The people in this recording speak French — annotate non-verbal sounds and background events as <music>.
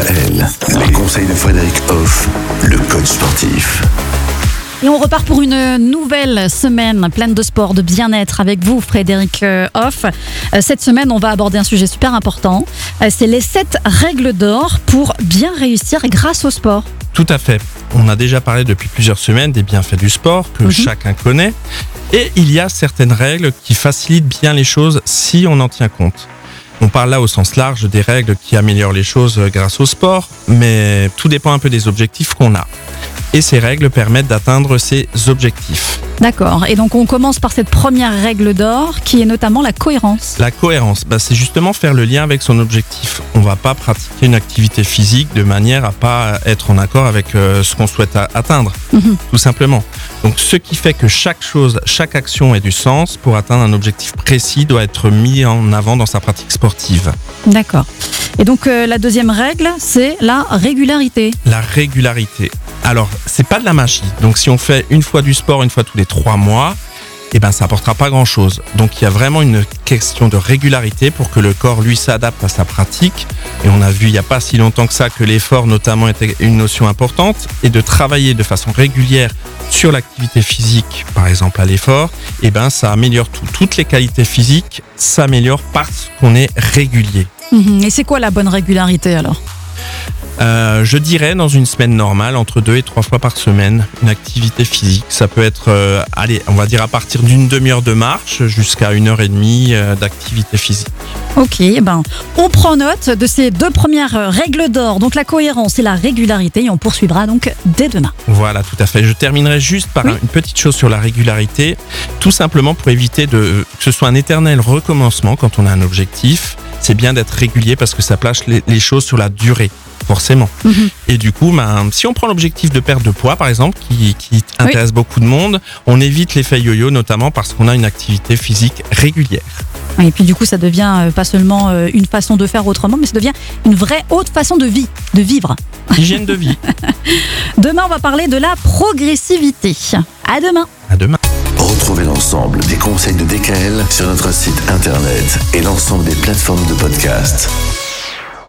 DKL, les conseils de Frédéric Hoff, le coach sportif. Et on repart pour une nouvelle semaine pleine de sport, de bien-être avec vous, Frédéric euh, Hoff. Euh, Cette semaine, on va aborder un sujet super important. Euh, C'est les 7 règles d'or pour bien réussir grâce au sport. Tout à fait. On a déjà parlé depuis plusieurs semaines des bienfaits du sport que Mhm. chacun connaît. Et il y a certaines règles qui facilitent bien les choses si on en tient compte. On parle là au sens large des règles qui améliorent les choses grâce au sport, mais tout dépend un peu des objectifs qu'on a. Et ces règles permettent d'atteindre ces objectifs. D'accord. Et donc, on commence par cette première règle d'or qui est notamment la cohérence. La cohérence, bah, c'est justement faire le lien avec son objectif. On va pas pratiquer une activité physique de manière à pas être en accord avec euh, ce qu'on souhaite atteindre, Mhm. tout simplement. Donc, ce qui fait que chaque chose, chaque action ait du sens pour atteindre un objectif précis doit être mis en avant dans sa pratique sportive. D'accord. Et donc, euh, la deuxième règle, c'est la régularité. La régularité. Alors, c'est pas de la magie. Donc, si on fait une fois du sport, une fois tous les trois mois, eh ben, ça apportera pas grand chose. Donc, il y a vraiment une question de régularité pour que le corps, lui, s'adapte à sa pratique. Et on a vu il y a pas si longtemps que ça que l'effort, notamment, était une notion importante. Et de travailler de façon régulière sur l'activité physique, par exemple à l'effort, eh ben, ça améliore tout. Toutes les qualités physiques s'améliorent parce qu'on est régulier. Mhm. Et c'est quoi la bonne régularité alors? Euh, je dirais dans une semaine normale, entre deux et trois fois par semaine, une activité physique. Ça peut être, euh, allez, on va dire à partir d'une demi-heure de marche jusqu'à une heure et demie euh, d'activité physique. Ok, eh ben, on prend note de ces deux premières règles d'or, donc la cohérence et la régularité, et on poursuivra donc dès demain. Voilà, tout à fait. Je terminerai juste par Oui. une petite chose sur la régularité, tout simplement pour éviter de, que ce soit un éternel recommencement quand on a un objectif. C'est bien d'être régulier parce que ça place les, les choses sur la durée, forcément. Mhm. Et du coup, ben, si on prend l'objectif de perte de poids, par exemple, qui, qui intéresse beaucoup de monde, on évite l'effet yo-yo, notamment parce qu'on a une activité physique régulière. Et puis du coup, ça devient euh, pas seulement euh, une façon de faire autrement, mais ça devient une vraie haute façon de vie, de vivre. <laughs> Hygiène de vie. Demain, on va parler de la progressivité. À demain À demain. Retrouvez l'ensemble des conseils de DKL sur notre site internet et l'ensemble des plateformes de podcast.